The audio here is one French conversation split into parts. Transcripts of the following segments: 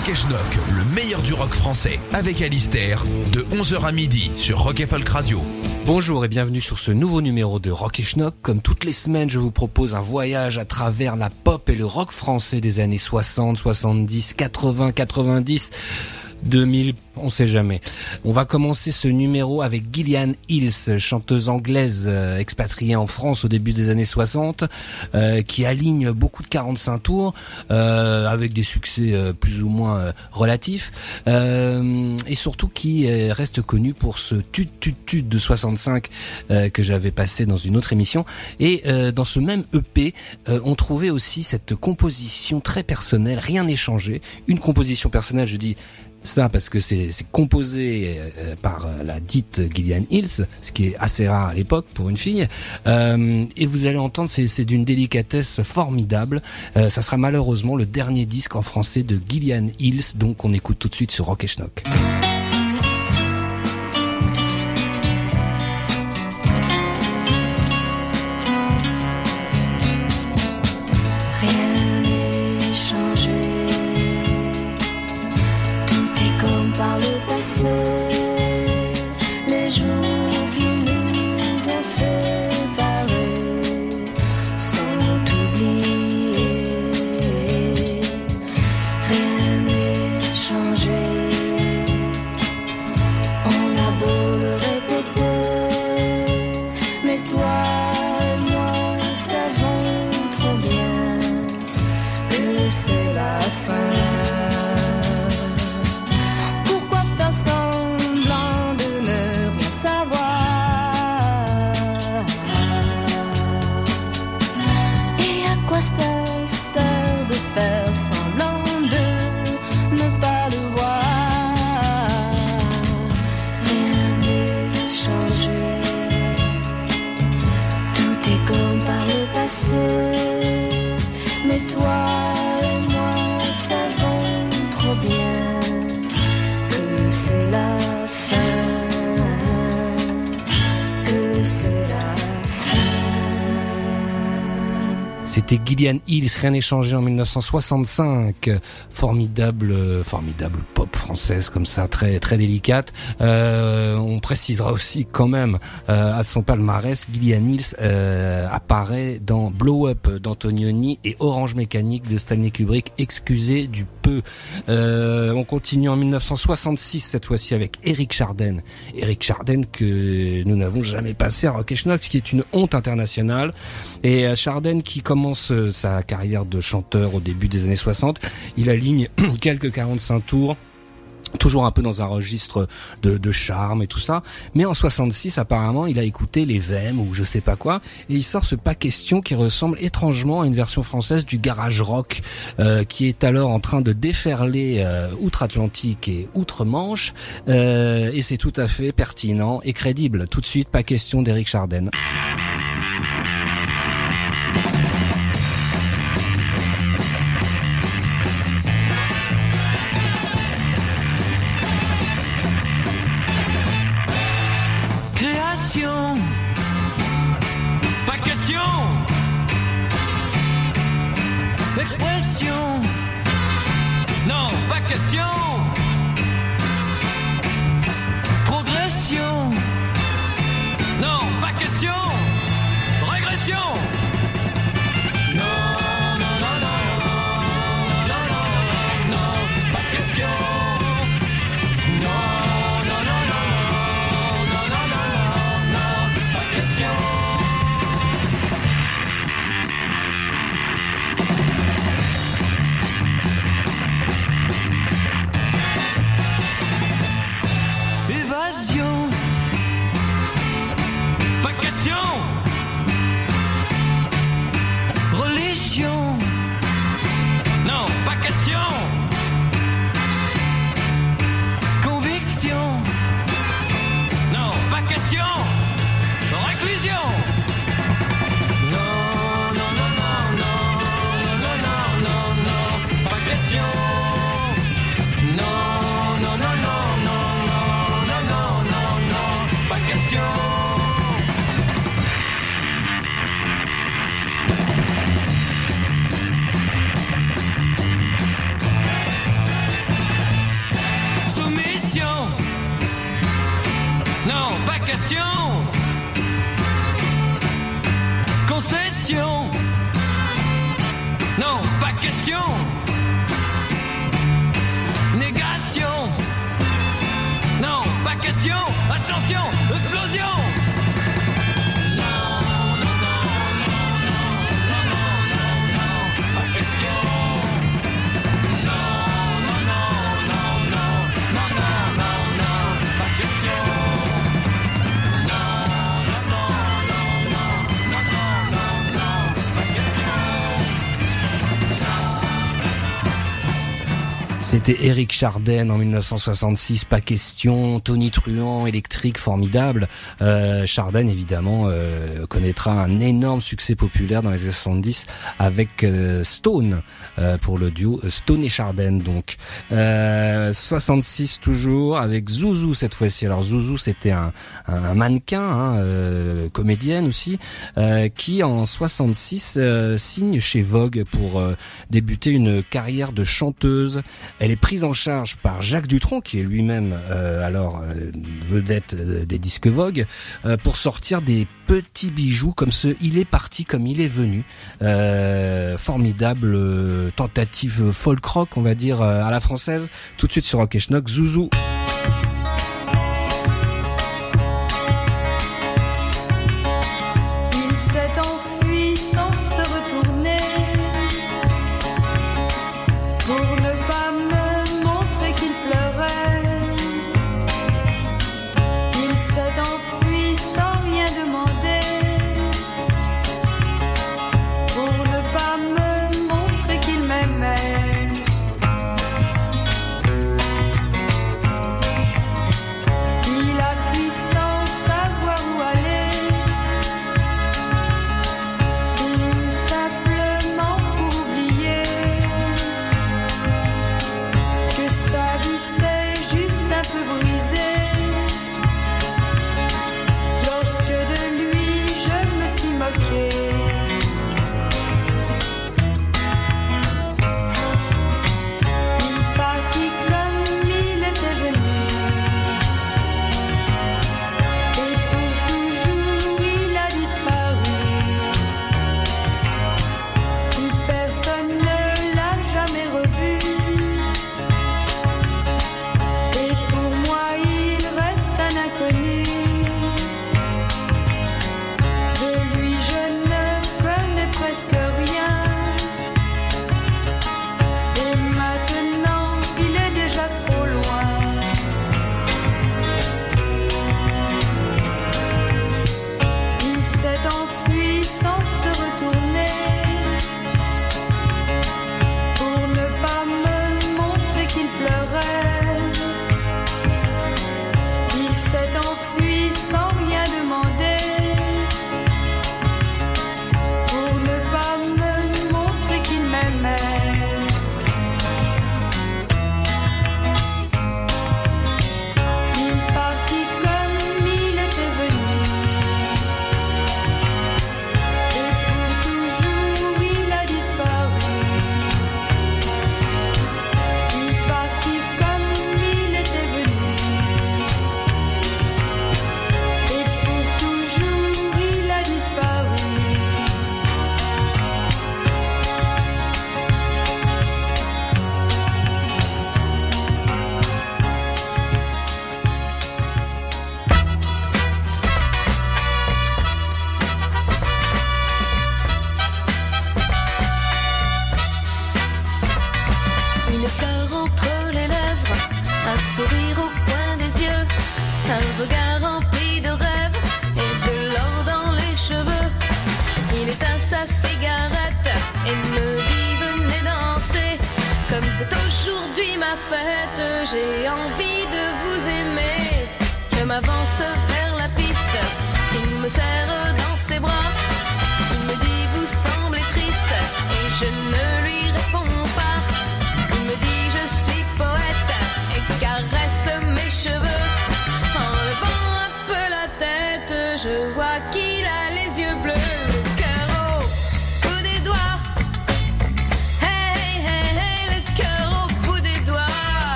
Rock et Schnock, le meilleur du rock français, avec Alistair, de 11h à midi sur Rock et Folk Radio. Bonjour et bienvenue sur ce nouveau numéro de Rock et Schnock. Comme toutes les semaines, je vous propose un voyage à travers la pop et le rock français des années 60, 70, 80, 90. 2000, on sait jamais. On va commencer ce numéro avec Gillian Hills, chanteuse anglaise euh, expatriée en France au début des années 60, euh, qui aligne beaucoup de 45 tours euh, avec des succès plus ou moins relatifs et surtout qui reste connue pour ce tut tut tut de 65 euh, que j'avais passé dans une autre émission et dans ce même EP on trouvait aussi cette composition très personnelle, rien n'est changé, une composition personnelle, je dis ça parce que c'est composé euh, par euh, la dite Gillian Hills, ce qui est assez rare à l'époque pour une fille. Euh, et vous allez entendre, c'est d'une délicatesse formidable. Euh, ça sera malheureusement le dernier disque en français de Gillian Hills, donc on écoute tout de suite sur Rock Schnock. Hills, rien n'est en 1965. Formidable, euh, formidable comme ça, très très délicate. Euh, on précisera aussi quand même euh, à son palmarès, Gillian Hills euh, apparaît dans Blow Up d'Antonioni et Orange Mécanique de Stanley Kubrick. Excusez du peu. Euh, on continue en 1966 cette fois-ci avec Eric Charden. Eric Charden que nous n'avons jamais passé à Rock ce qui est une honte internationale. Et euh, Charden qui commence euh, sa carrière de chanteur au début des années 60, il aligne quelques 45 tours toujours un peu dans un registre de, de charme et tout ça. Mais en 66, apparemment, il a écouté les VM ou je sais pas quoi, et il sort ce pas question qui ressemble étrangement à une version française du garage rock, euh, qui est alors en train de déferler euh, outre-Atlantique et outre-Manche, euh, et c'est tout à fait pertinent et crédible. Tout de suite, pas question d'Eric Charden. C'était Eric Charden en 1966, pas question. Tony Truant, électrique, formidable. Euh, évidemment, euh, connaîtra un énorme succès populaire dans les années 70 avec euh, Stone euh, pour le duo Stone et Charden. Donc euh, 66 toujours avec Zouzou cette fois-ci. Alors Zouzou, c'était un, mannequin, hein, comédienne aussi, qui en 66 euh, signe chez Vogue pour débuter une carrière de chanteuse. Elle est prise en charge par Jacques Dutronc, qui est lui-même euh, alors euh, vedette euh, des disques Vogue, euh, pour sortir des petits bijoux comme ce Il est parti comme il est venu. Euh, formidable tentative folk rock, on va dire, à la française. Tout de suite sur Rock et Schnock, Zouzou.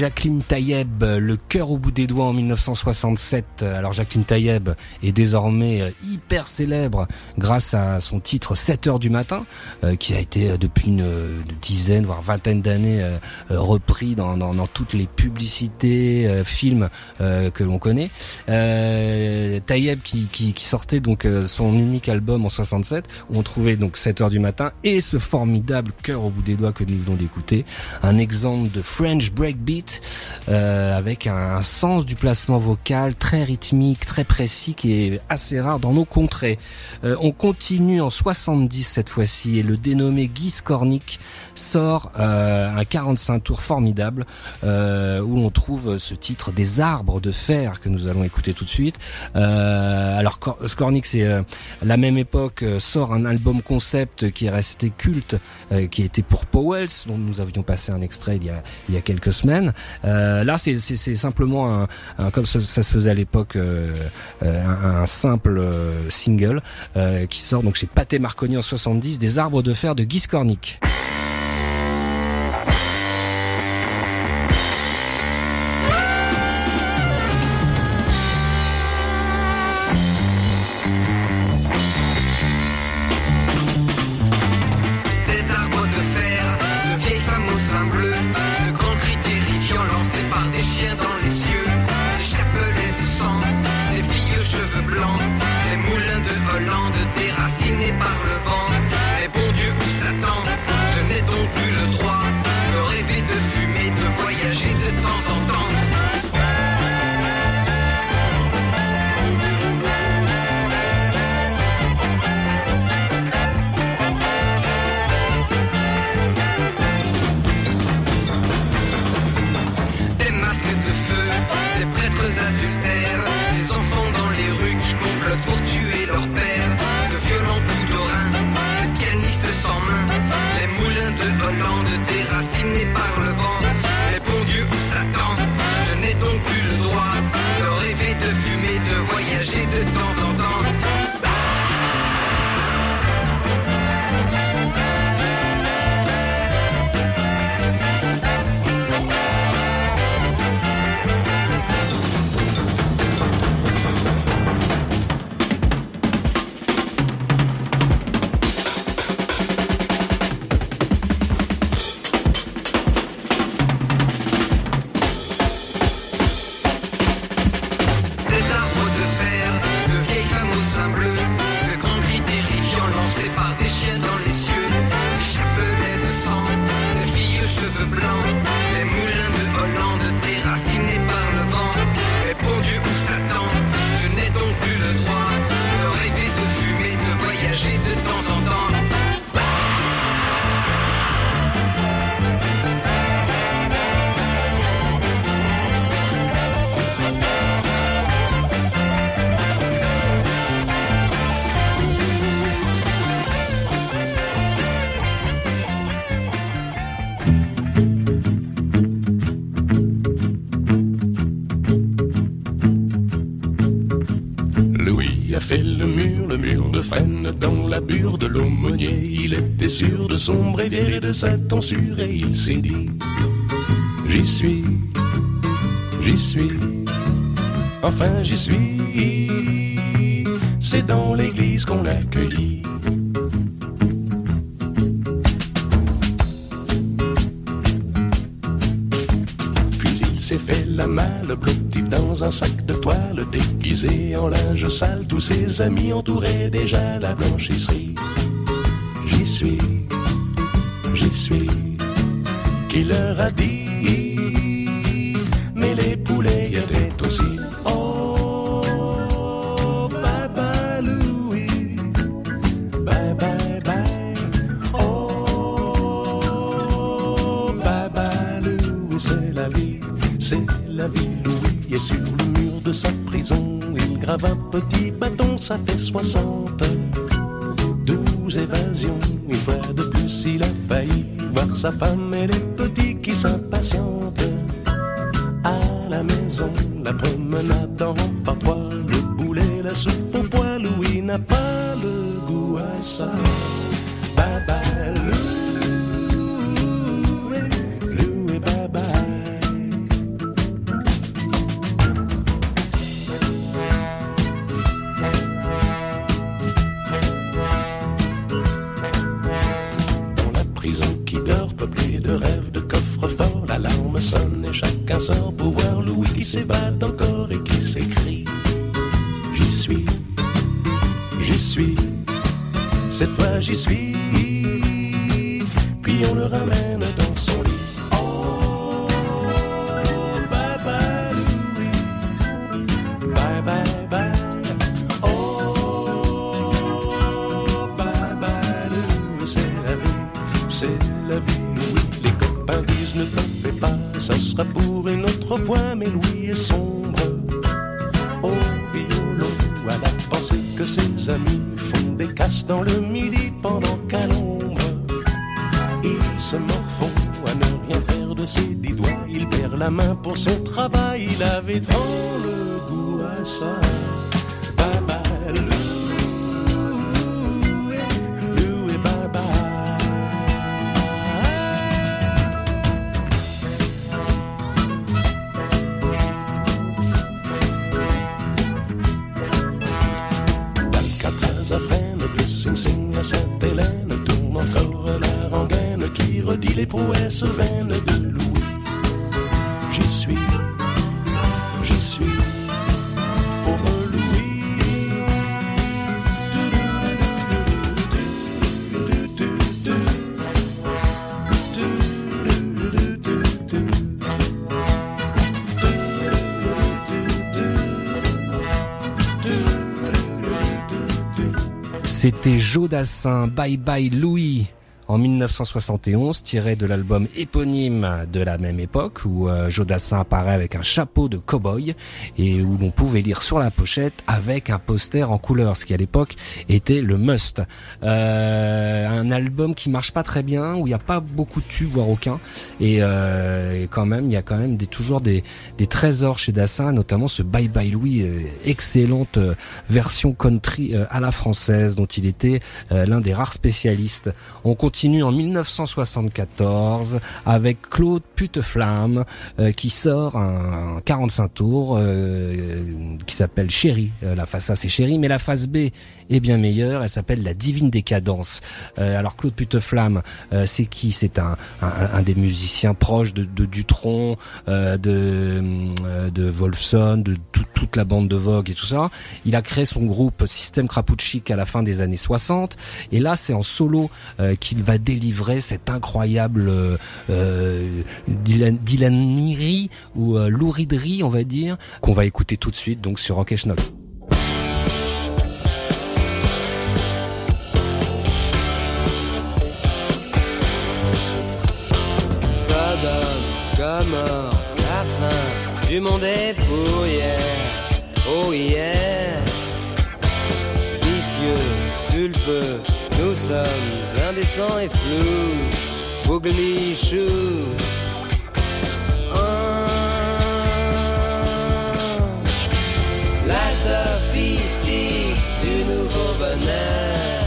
Jacqueline Taïeb, Le cœur au bout des doigts en 1967. Alors Jacqueline Taïeb est désormais euh, hyper célèbre grâce à son titre 7 heures du matin, euh, qui a été euh, depuis une dizaine, voire vingtaine d'années repris dans, toutes les publicités, films que l'on connaît. Euh, Taïeb qui, sortait donc son unique album en 67, où on trouvait donc 7 heures du matin et ce formidable cœur au bout des doigts que nous venons d'écouter, un exemple de French breakbeat euh, avec un, sens du placement vocal très rythmique, très précis qui est assez rare dans nos contrées. Euh, on continue en 70 cette fois-ci et le dénommé Guy Skornik sort euh, un 45 tours formidable euh, où on trouve ce titre des arbres de fer que nous allons écouter tout de suite. Euh, alors Skornik c'est euh, la même époque sort un album concept qui est resté culte qui était pour Powells dont nous avions passé un extrait il y a, il y a quelques semaines. Euh, là c'est, simplement un, comme ça, se faisait à l'époque euh, euh, un, simple single qui sort donc chez Pathé Marconi en 70 des arbres de fer de Guy. De son bréviaire et de sa tonsure et il s'est dit J'y suis, j'y suis, enfin j'y suis. C'est dans l'église qu'on l'accueillit. Puis il s'est fait la malle blottie dans un sac de toile déguisé en linge sale. Tous ses amis entouraient déjà la blanchisserie. Pas goût à ça. Dans la prison qui dort, peuplée de rêves, de coffres forts, l'alarme sonne et chacun sort pour voir Louis qui et cette fois j'y suis. C'était Joe Dassin, Bye Bye Louis en 1971, tiré de l'album éponyme de la même époque, où euh, Joe Dassin apparaît avec un chapeau de cow-boy et où l'on pouvait lire sur la pochette avec un poster en couleur, ce qui à l'époque était le must. Euh, un album qui marche pas très bien, où il n'y a pas beaucoup de tubes, voire aucun, et, euh, quand même, il y a quand même des, toujours des, des trésors chez Dassin, notamment ce Bye Bye Louis, euh, excellente euh, version country à la française, dont il était l'un des rares spécialistes. On continue en 1974 avec Claude Puteflamme euh, qui sort un, un 45 tours euh, qui s'appelle Chérie. Euh, la face A c'est Chérie, mais la face B est bien meilleure. Elle s'appelle La Divine Décadence. Euh, alors Claude Puteflamme, euh, c'est qui? C'est un, un, des musiciens proches de, de Dutronc, euh, de, euh, de Wolfson, de tout- toute la bande de Vogue et tout ça. Il a créé son groupe Système Krapouchik à la fin des années 60. Et là, c'est en solo qu'il va délivrer cette incroyable Dylan, ou louriderie, on va dire, qu'on va écouter tout de suite donc sur Rock et. du monde est pour hier, oh hier. Vicieux, pulpeux, nous sommes indécents et flous, bougli chou. La sophistique du nouveau bonheur,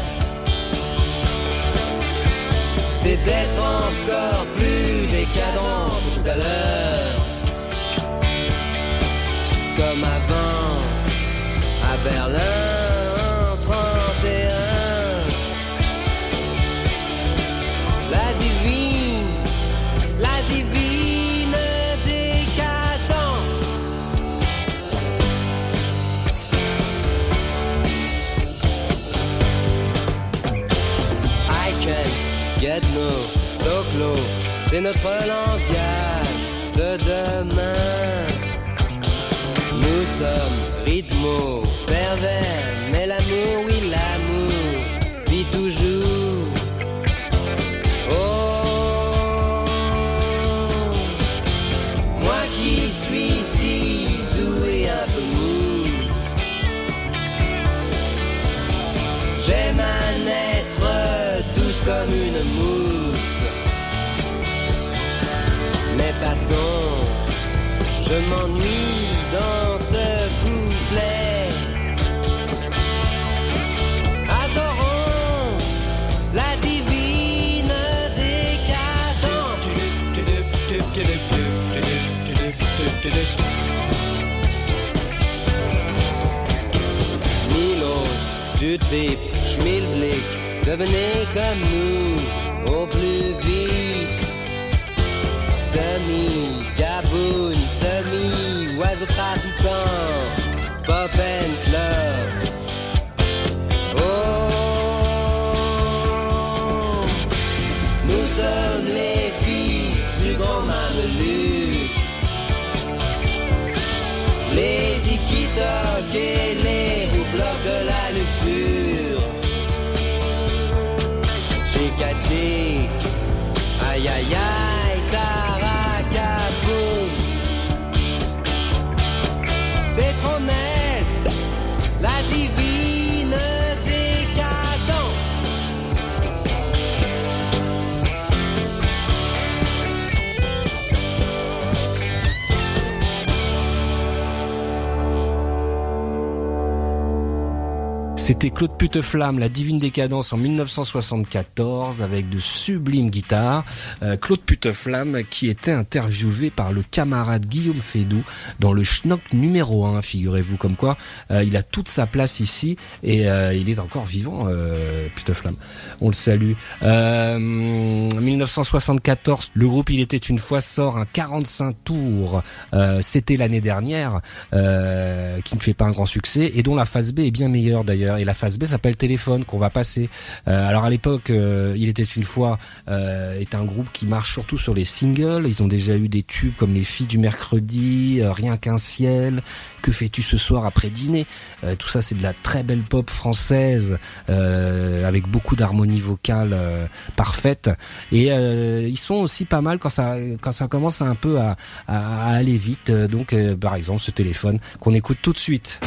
c'est d'être encore plus notre langage de demain. Nous sommes rythmo, je m'ennuie dans ce couplet. Adorons la divine décadence. Trip, schmilblick, devenez comme nous au plus vite. Semi, gaboon, semi, oiseau trafiquant, pop and slow. Oh, nous sommes les fils du grand mameluc. Les C'était Claude Puteflamme, la divine décadence en 1974 avec de sublimes guitares. Euh, Claude Puteflamme qui était interviewé par le camarade Guillaume Fédou dans le Schnock numéro 1, figurez-vous comme quoi euh, il a toute sa place ici et euh, il est encore vivant, Puteflamme. On le salue. Euh, 1974, le groupe Il était une fois sort un 45 tours. C'était l'année dernière, qui ne fait pas un grand succès et dont la phase B est bien meilleure d'ailleurs. Et la phase B s'appelle Téléphone qu'on va passer. Euh, alors à l'époque, euh, il était une fois euh, est un groupe qui marche surtout sur les singles. Ils ont déjà eu des tubes comme Les filles du mercredi, euh, Rien qu'un ciel, Que fais-tu ce soir après dîner? Euh, tout ça c'est de la très belle pop française avec beaucoup d'harmonie vocale parfaite. Et ils sont aussi pas mal quand ça quand ça commence un peu à, à, à aller vite. Donc par exemple ce téléphone qu'on écoute tout de suite.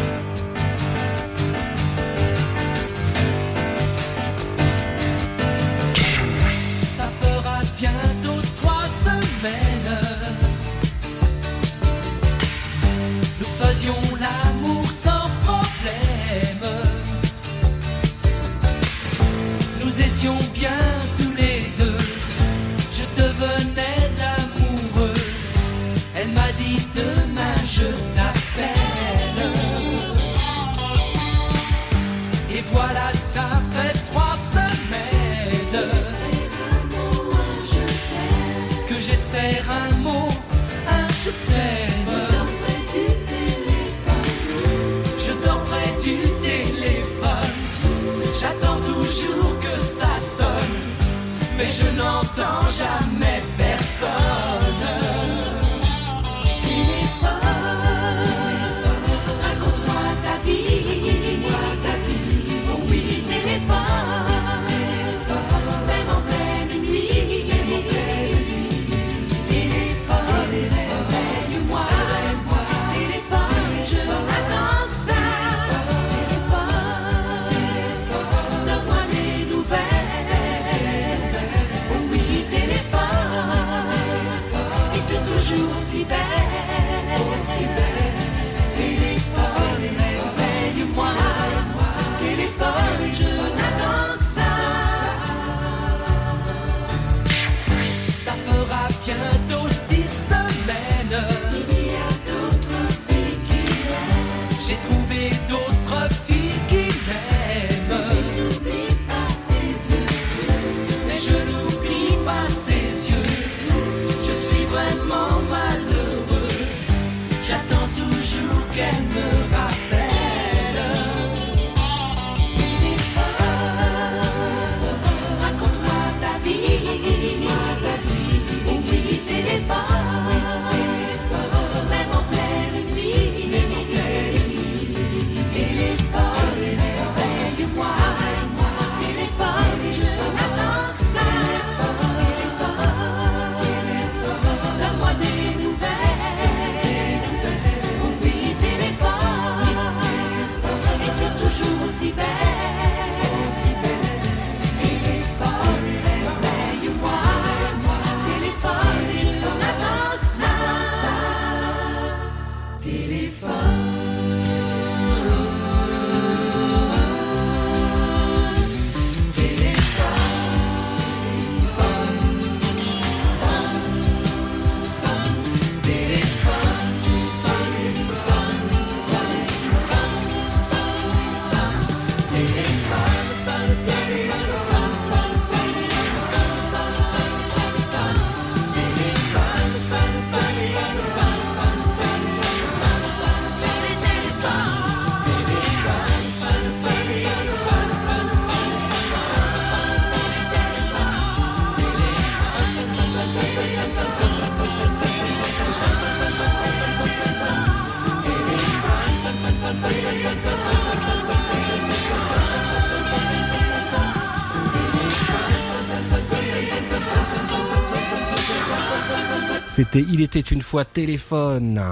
Il était une fois téléphone.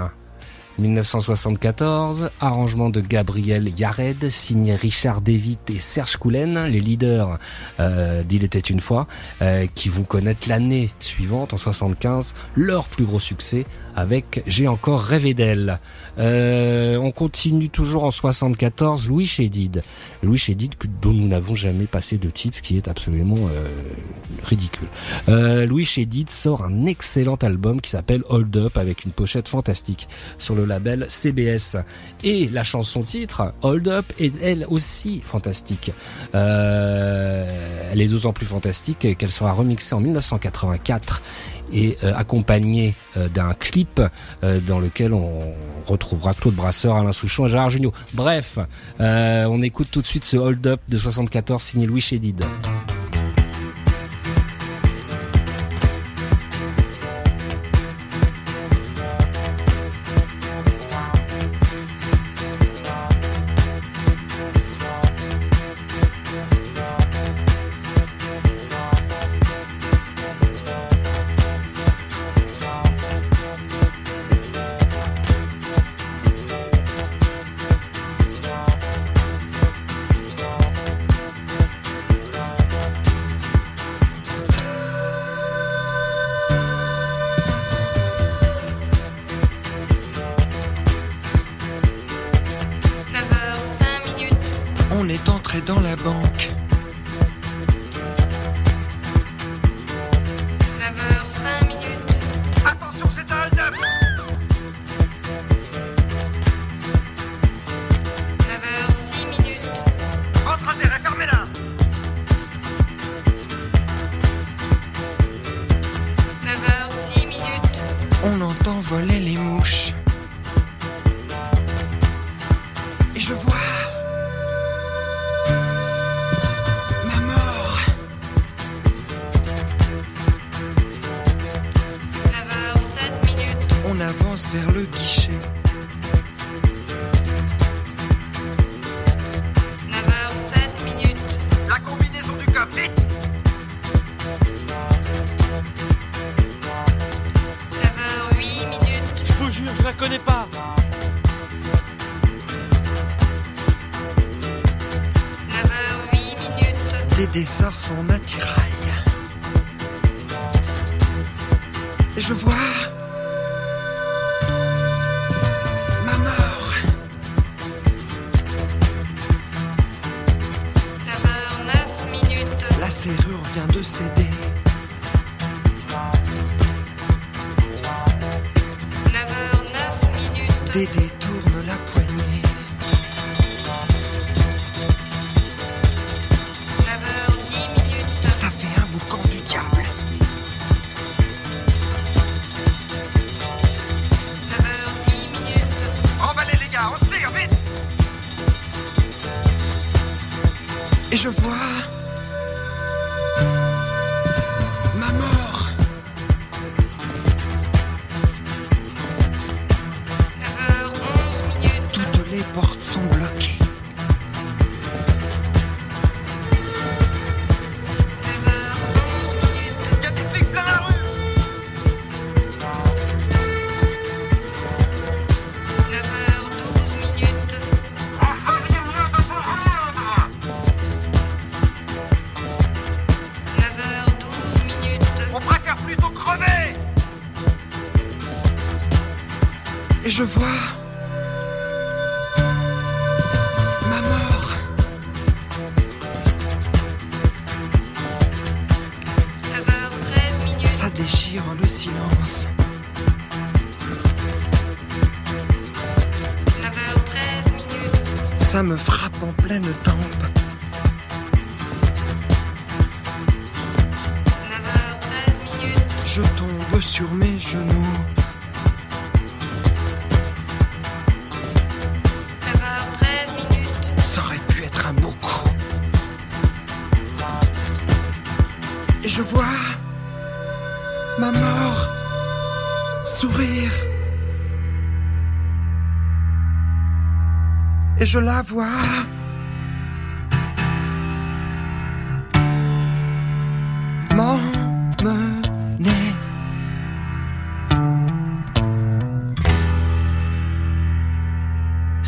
1974, arrangement de Gabriel Yared, signé Richard David et Serge Coulen, les leaders euh, d'Il était une fois, euh, qui vont connaître l'année suivante, en 75, leur plus gros succès avec J'ai encore rêvé d'elle. Euh, on continue toujours en 74, Louis Chédid. Louis Chédid dont nous n'avons jamais passé de titre, ce qui est absolument euh, ridicule. Euh, Louis Chédid sort un excellent album qui s'appelle Hold Up avec une pochette fantastique sur le label CBS. Et la chanson titre, Hold Up, est elle aussi fantastique. Euh, elle est d'autant plus fantastique qu'elle sera remixée en 1984 et euh, accompagnée euh, d'un clip dans lequel on retrouvera Claude Brasseur, Alain Souchon et Gérard Jugnot. Bref, on écoute tout de suite ce Hold Up de 74 signé Louis Chédid. Connais pas. 9h08 minutes. Dédé sort son attirail. Et je vois. Ça me frappe en pleine tempe. 9h13 minutes. Je tombe sur mes genoux. 9h13 minutes. Ça aurait pu être un beau coup. Et je vois ma mort je la vois.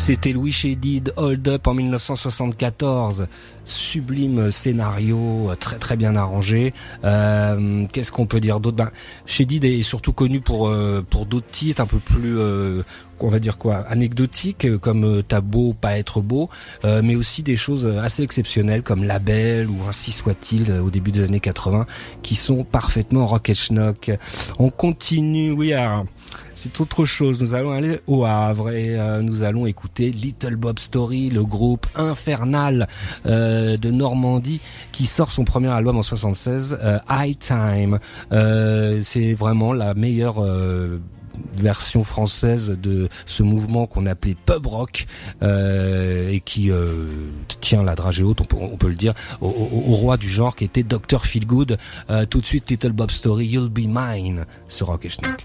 C'était Louis Chédid, Hold Up en 1974. Sublime scénario, très très bien arrangé. Euh, Qu'est-ce qu'on peut dire d'autre? Ben, Chédid est surtout connu pour euh, pour d'autres titres un peu plus euh, on va dire quoi anecdotiques euh, comme euh, T'as beau pas être beau, euh, mais aussi des choses assez exceptionnelles comme Label ou Ainsi soit-il euh, au début des années 80 qui sont parfaitement rock et schnock. On continue, oui, c'est autre chose. Nous allons aller au Havre et euh, nous allons écouter Little Bob Story, le groupe infernal euh, de Normandie qui sort son premier album en 76, euh, High Time. C'est vraiment la meilleure version française de ce mouvement qu'on appelait pub rock et qui tient la dragée haute, on peut, le dire, au, roi du genre qui était Dr Feelgood. Euh, tout de suite, Little Bob Story, You'll Be Mine, ce rock et schnock.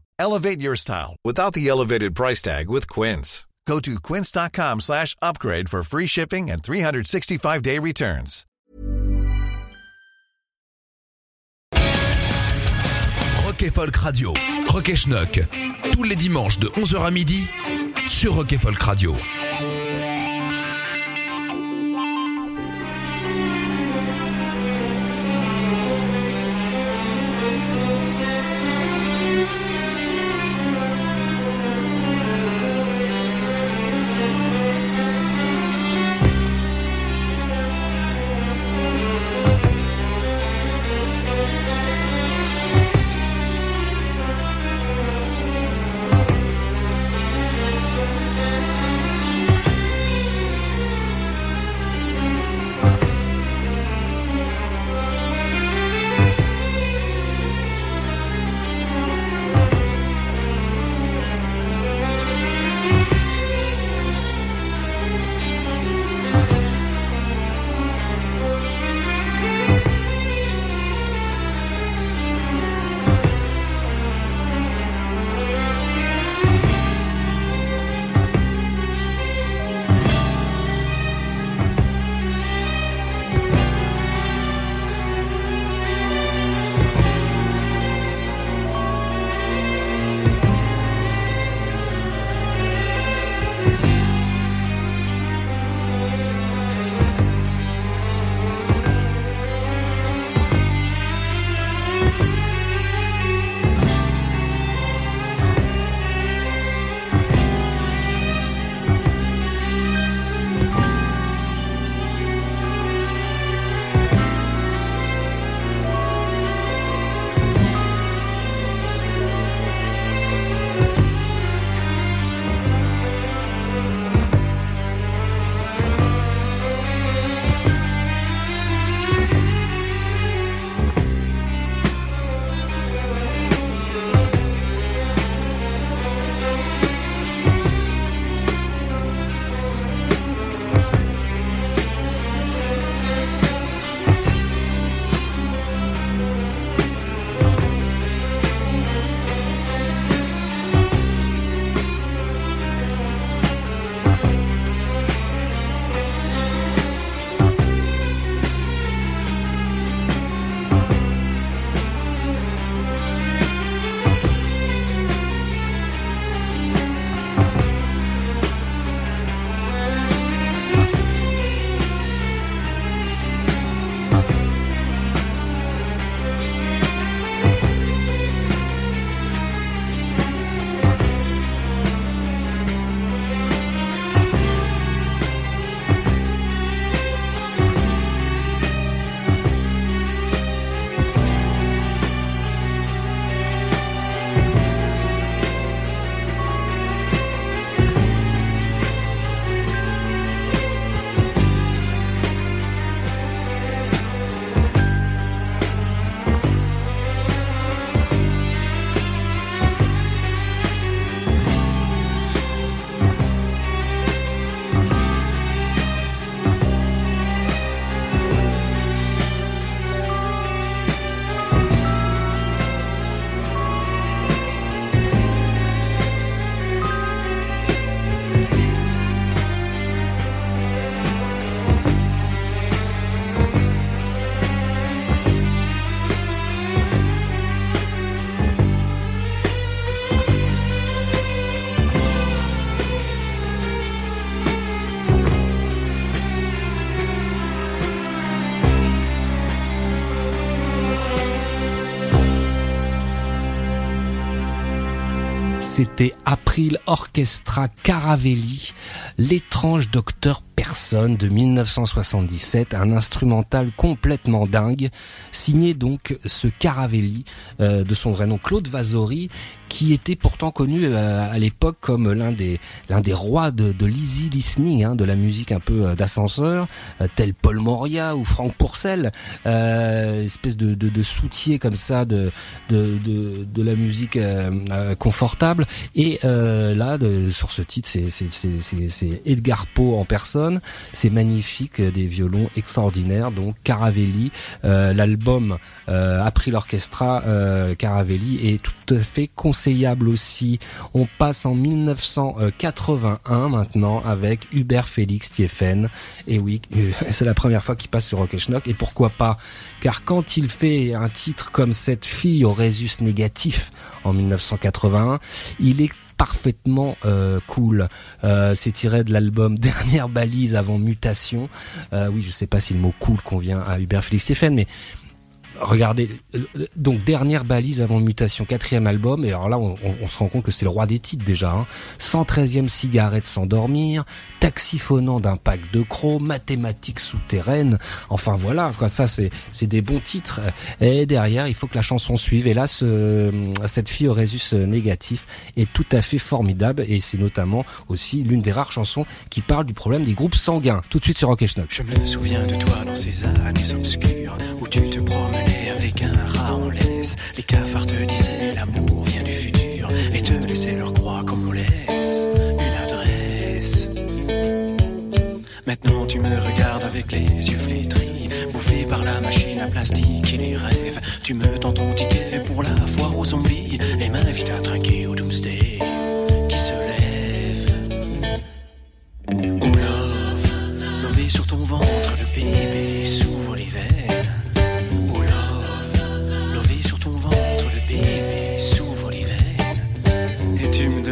Elevate your style without the elevated price tag with Quince. Go to quince.com slash upgrade for free shipping and 365-day returns. Rock et Folk Radio. Rock et Schnock, tous les dimanches de 11h à midi sur Rock et Folk Radio. C'était April Orchestra Caravelli, l'étrange docteur Personne de 1977, un instrumental complètement dingue, signé donc ce Caravelli euh, de son vrai nom Claude Vasori, qui était pourtant connu euh, à l'époque comme l'un des l'un des rois de, de l'easy listening, hein, de la musique un peu euh, d'ascenseur, euh, tel Paul Moria ou Franck Pourcel, euh, espèce de, de, de soutier comme ça de de, de, de la musique confortable. Et là, sur ce titre, c'est Edgar Poe en personne. C'est magnifique, euh, des violons extraordinaires. Donc Caravelli, euh, l'album euh, April Orchestra euh, Caravelli est tout à fait conseillable aussi. On passe en 1981 maintenant avec Hubert Félix Thieffen. Et oui, c'est la première fois qu'il passe sur Rock et Schnock. Et pourquoi pas? Car quand il fait un titre comme cette fille au Résus négatif en 1981, il est parfaitement euh, cool. Euh, c'est tiré de l'album Dernière balise avant mutation. Euh, oui, je sais pas si le mot cool convient à Hubert Félix Stéphane, mais regardez, euh, donc dernière balise avant mutation, quatrième album, et alors là on, se rend compte que c'est le roi des titres déjà. Hein. 113e cigarette sans dormir, taxiphonant d'un pack de crocs, mathématiques souterraines, enfin voilà, quoi, ça c'est c'est des bons titres. Et derrière, il faut que la chanson suive. Et là, ce, cette fille au résus négatif est tout à fait formidable, et c'est notamment aussi l'une des rares chansons qui parle du problème des groupes sanguins. Tout de suite sur Rock et. Je me souviens de toi dans ces années obscures où tu te avec rat en laisse. Les cafards te disaient l'amour vient du futur et te laissaient leur croix comme on laisse une adresse. Maintenant tu me regardes avec les yeux flétris, bouffé par la machine à plastique et les rêves. Tu me tends ton ticket pour la foire aux zombies et m'invites à trinquer au doomsday qui se lève. Oh love, lové sur ton ventre, le bébé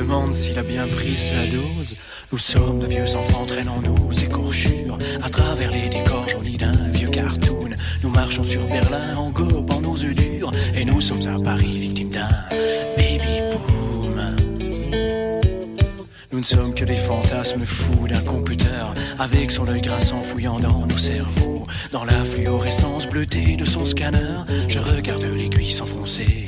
Demandes s'il a bien pris sa dose. Nous sommes de vieux enfants traînant nos écorchures à travers les décors jaunis d'un vieux cartoon. Nous marchons sur Berlin en gobant nos œufs durs. Et nous sommes à Paris victimes d'un baby boom. Nous ne sommes que des fantasmes fous d'un computer avec son œil grinçant fouillant dans nos cerveaux. Dans la fluorescence bleutée de son scanner, je regarde l'aiguille s'enfoncer.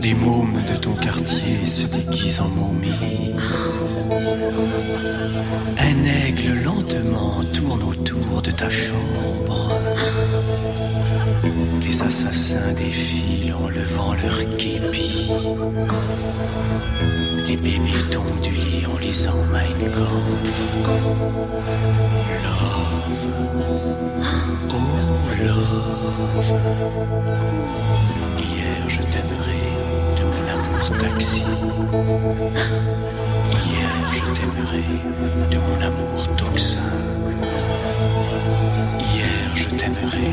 Les mômes de ton quartier se déguisent en momies. Un aigle lentement tourne autour de ta chambre. Les assassins défilent en levant leur képi. Les bébés tombent du lit en lisant Mein Kampf. Love. Oh, love. Hier je t'aimerais de mon amour taxi. Hier je t'aimerais de mon amour toxin. Hier je t'aimerais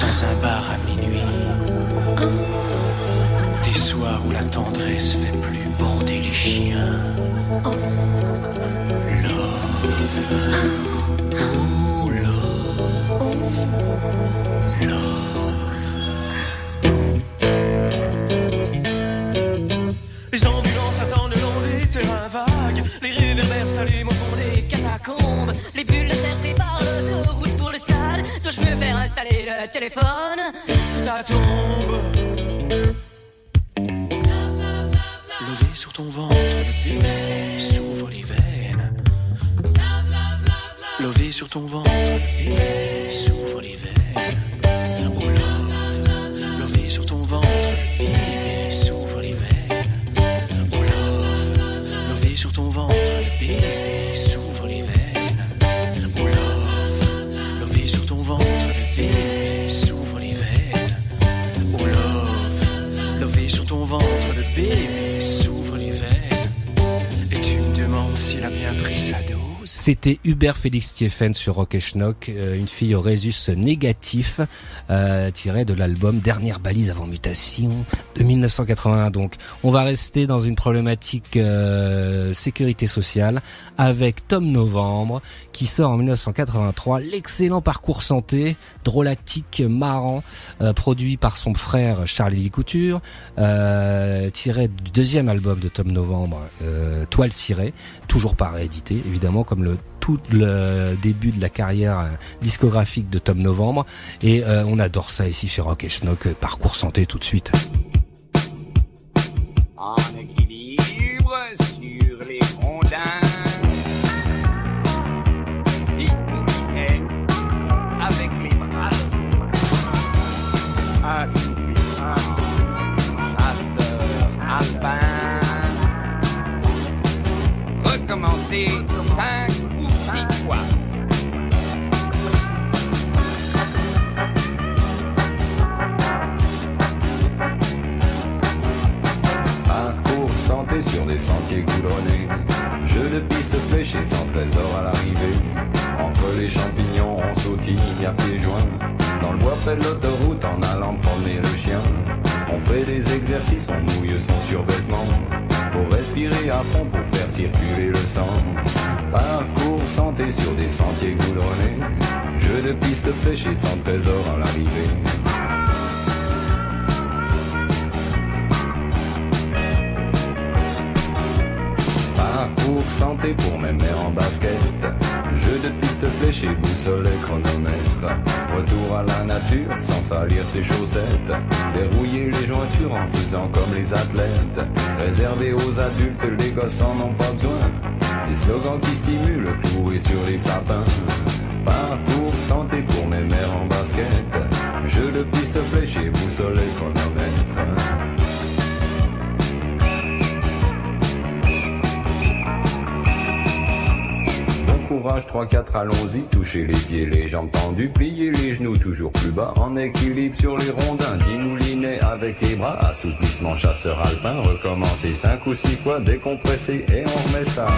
dans un bar à minuit. Des soirs où la tendresse fait plus bander les chiens. Love. Oh, love. Le téléphone sous ta tombe. Levé sur ton ventre, le bébé s'ouvre les veines. Levé sur ton ventre, C'était Hubert Félix Thieffen sur Rock Schnock, euh, une fille au résus négatif, euh, tiré de l'album Dernière balise avant mutation de 1981. Donc, on va rester dans une problématique euh, sécurité sociale avec Tom Novembre, qui sort en 1983 l'excellent parcours santé, drôlatique, marrant, euh, produit par son frère Charlie Couture, tiré du deuxième album de Tom Novembre, Toile cirée, toujours pas réédité, évidemment, comme le tout le début de la carrière euh, discographique de Tom Novembre. Et euh, on adore ça ici chez Rock et Schnock. Euh, Parcours santé tout de suite. en équilibre sur les rondins. Avec les bras. Assoupissant, chasseur alpin. Recommencer santé sur des sentiers goudronnés. Jeu de piste fléchée sans trésor à l'arrivée. Entre les champignons, on sautille à pieds joints. Dans le bois près de l'autoroute, en allant promener le chien. On fait des exercices, on mouille son survêtement. Pour respirer à fond, pour faire circuler le sang. Parcours santé sur des sentiers goudronnés. Jeu de piste fléchée sans trésor à l'arrivée. Parcours santé pour mes mères en basket. Jeu de piste fléchée, boussole et chronomètre. Retour à la nature sans salir ses chaussettes. Dérouiller les jointures en faisant comme les athlètes. Réservé aux adultes, les gosses en ont pas besoin. Des slogans qui stimulent, cloués sur les sapins. Parcours santé pour mes mères en basket. Jeu de piste fléchée, boussole et chronomètre. Bon courage 3-4 allons-y, touchez les pieds, les jambes tendues, pliez les genoux toujours plus bas, en équilibre sur les rondins, dinoulinet avec les bras, assouplissement chasseur alpin, recommencer 5 ou 6 fois, décompresser et on remet ça.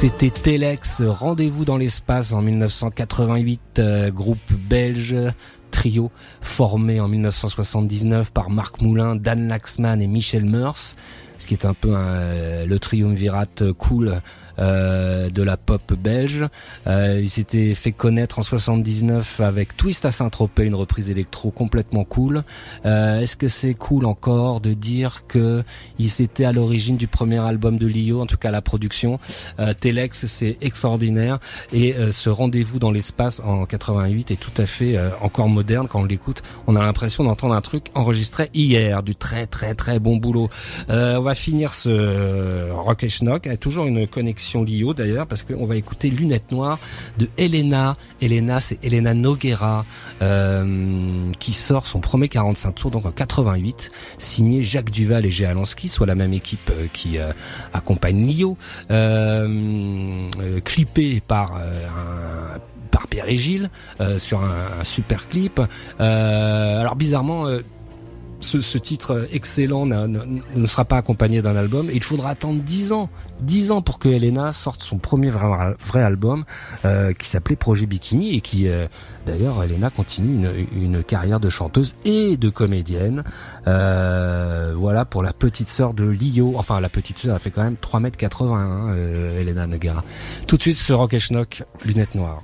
C'était Telex, Rendez-vous dans l'espace en 1988, euh, groupe belge, trio formé en 1979 par Marc Moulin, Dan Laxman et Michel Meurs, ce qui est un peu un- le triumvirate cool euh, de la pop belge. Euh, il s'était fait connaître en 79 avec Twist à Saint-Tropez, une reprise électro complètement cool. Euh, Est-ce que c'est cool encore de dire que il s'était à l'origine du premier album de Lio, en tout cas la production? Euh, Telex, c'est extraordinaire et euh, ce rendez-vous dans l'espace en 88 est tout à fait euh, encore moderne quand on l'écoute. On a l'impression d'entendre un truc enregistré hier, du très très très bon boulot. Euh, on va finir ce euh, Rock et Schnock toujours une connexion Lio d'ailleurs parce qu'on va écouter Lunettes Noires de Elena. Elena, c'est Elena Noguera euh, qui sort son premier 45 tours donc en 88, signé Jacques Duval et Gé Alansky, soit la même équipe euh, qui euh, accompagne Lio, clippé par Pierre et Gilles sur un, super clip. Alors bizarrement, ce, titre excellent ne sera pas accompagné d'un album. Il faudra attendre 10 ans, 10 ans pour que Elena sorte son premier vrai, album euh, qui s'appelait Projet Bikini et qui, euh, d'ailleurs, Elena continue une, carrière de chanteuse et de comédienne. Euh, voilà pour la petite sœur de Lio. Enfin, la petite sœur, elle fait quand même 3 mètres 80, hein, euh, Elena Noguera. Tout de suite, ce Rock et Schnock, lunettes noires.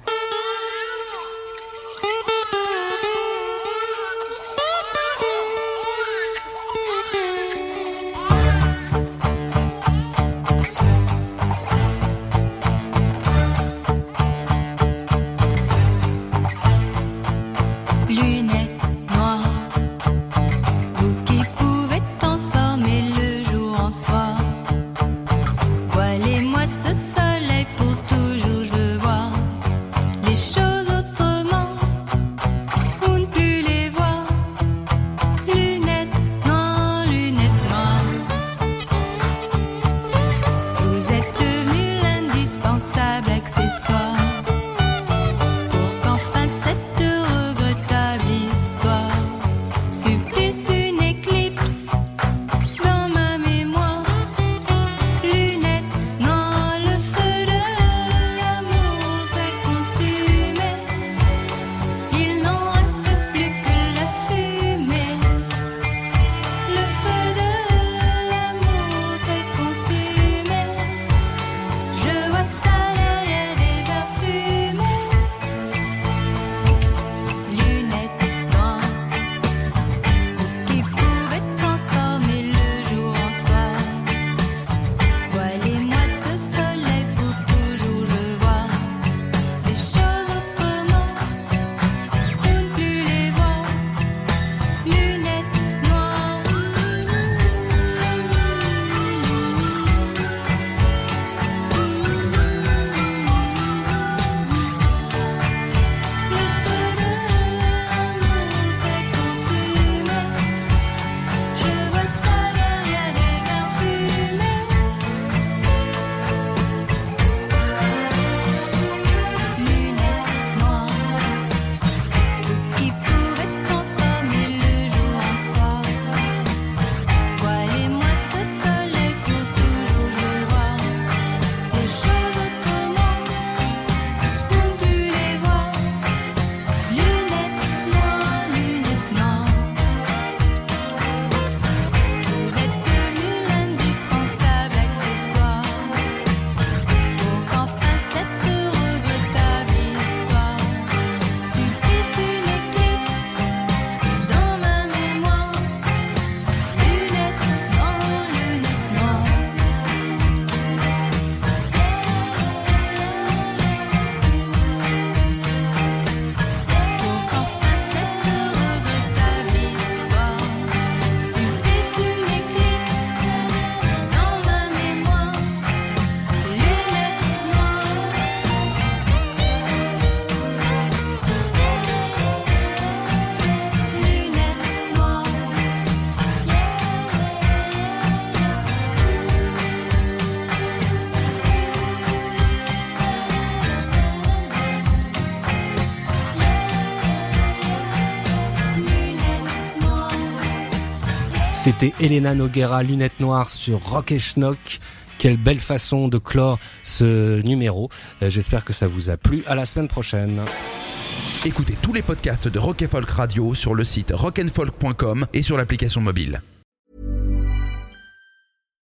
C'était Elena Noguera, lunettes noires sur Rock et Schnock. Quelle belle façon de clore ce numéro. Euh, J'espère que ça vous a plu. À la semaine prochaine. Écoutez tous les podcasts de Rock Folk Radio sur le site rockandfolk.com et sur l'application mobile.